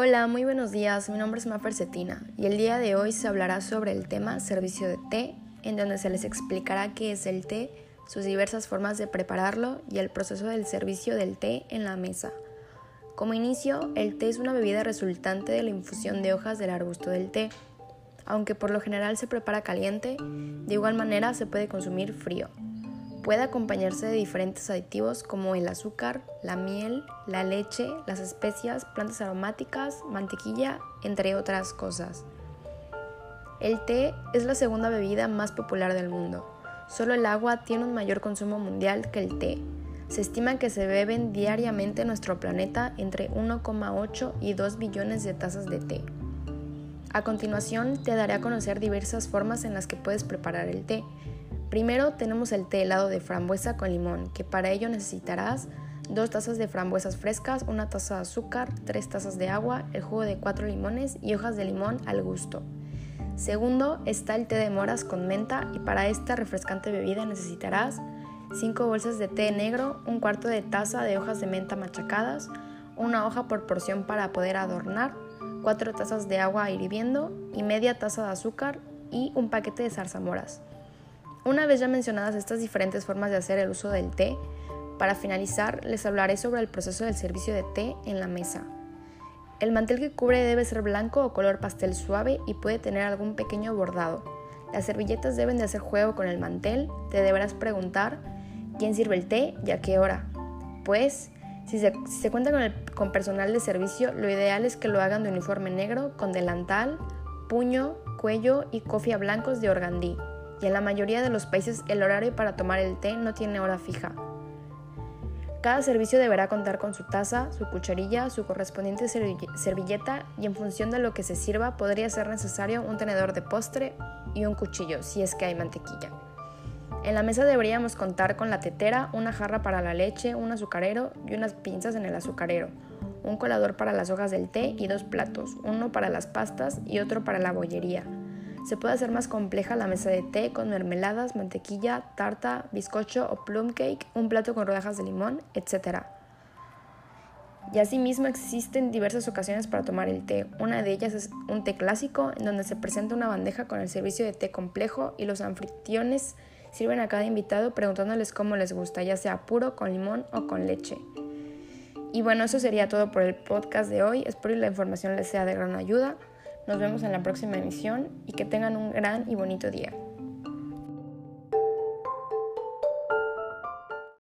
Hola, muy buenos días. Mi nombre es Mafer Cetina y el día de hoy se hablará sobre el tema servicio de té, en donde se les explicará qué es el té, sus diversas formas de prepararlo y el proceso del servicio del té en la mesa. Como inicio, el té es una bebida resultante de la infusión de hojas del arbusto del té. Aunque por lo general se prepara caliente, de igual manera se puede consumir frío. Puede acompañarse de diferentes aditivos como el azúcar, la miel, la leche, las especias, plantas aromáticas, mantequilla, entre otras cosas. El té es la segunda bebida más popular del mundo. Solo el agua tiene un mayor consumo mundial que el té. Se estima que se beben diariamente en nuestro planeta entre 1,8 y 2 billones de tazas de té. A continuación te daré a conocer diversas formas en las que puedes preparar el té Primero tenemos el té helado de frambuesa con limón, que para ello necesitarás dos tazas de frambuesas frescas, una taza de azúcar, tres tazas de agua, el jugo de cuatro limones y hojas de limón al gusto. Segundo está el té de moras con menta y para esta refrescante bebida necesitarás 5 bolsas de té negro, un cuarto de taza de hojas de menta machacadas, una hoja por porción para poder adornar, 4 tazas de agua hirviendo y media taza de azúcar y un paquete de zarzamoras. Una vez ya mencionadas estas diferentes formas de hacer el uso del té, para finalizar les hablaré sobre el proceso del servicio de té en la mesa. El mantel que cubre debe ser blanco o color pastel suave y puede tener algún pequeño bordado. Las servilletas deben de hacer juego con el mantel, te deberás preguntar quién sirve el té y a qué hora. Pues, si se, cuenta con, con personal de servicio, lo ideal es que lo hagan de uniforme negro con delantal, puño, cuello y cofia blancos de organdí y en la mayoría de los países el horario para tomar el té no tiene hora fija. Cada servicio deberá contar con su taza, su cucharilla, su correspondiente servilleta y en función de lo que se sirva podría ser necesario un tenedor de postre y un cuchillo si es que hay mantequilla. En la mesa deberíamos contar con la tetera, una jarra para la leche, un azucarero y unas pinzas en el azucarero, un colador para las hojas del té y dos platos, uno para las pastas y otro para la bollería. Se puede hacer más compleja la mesa de té con mermeladas, mantequilla, tarta, bizcocho o plum cake, un plato con rodajas de limón, etc. Y asimismo existen diversas ocasiones para tomar el té. Una de ellas es un té clásico, en donde se presenta una bandeja con el servicio de té complejo y los anfitriones sirven a cada invitado preguntándoles cómo les gusta, ya sea puro, con limón o con leche. Y bueno, eso sería todo por el podcast de hoy. Espero que la información les sea de gran ayuda. Nos vemos en la próxima emisión y que tengan un gran y bonito día.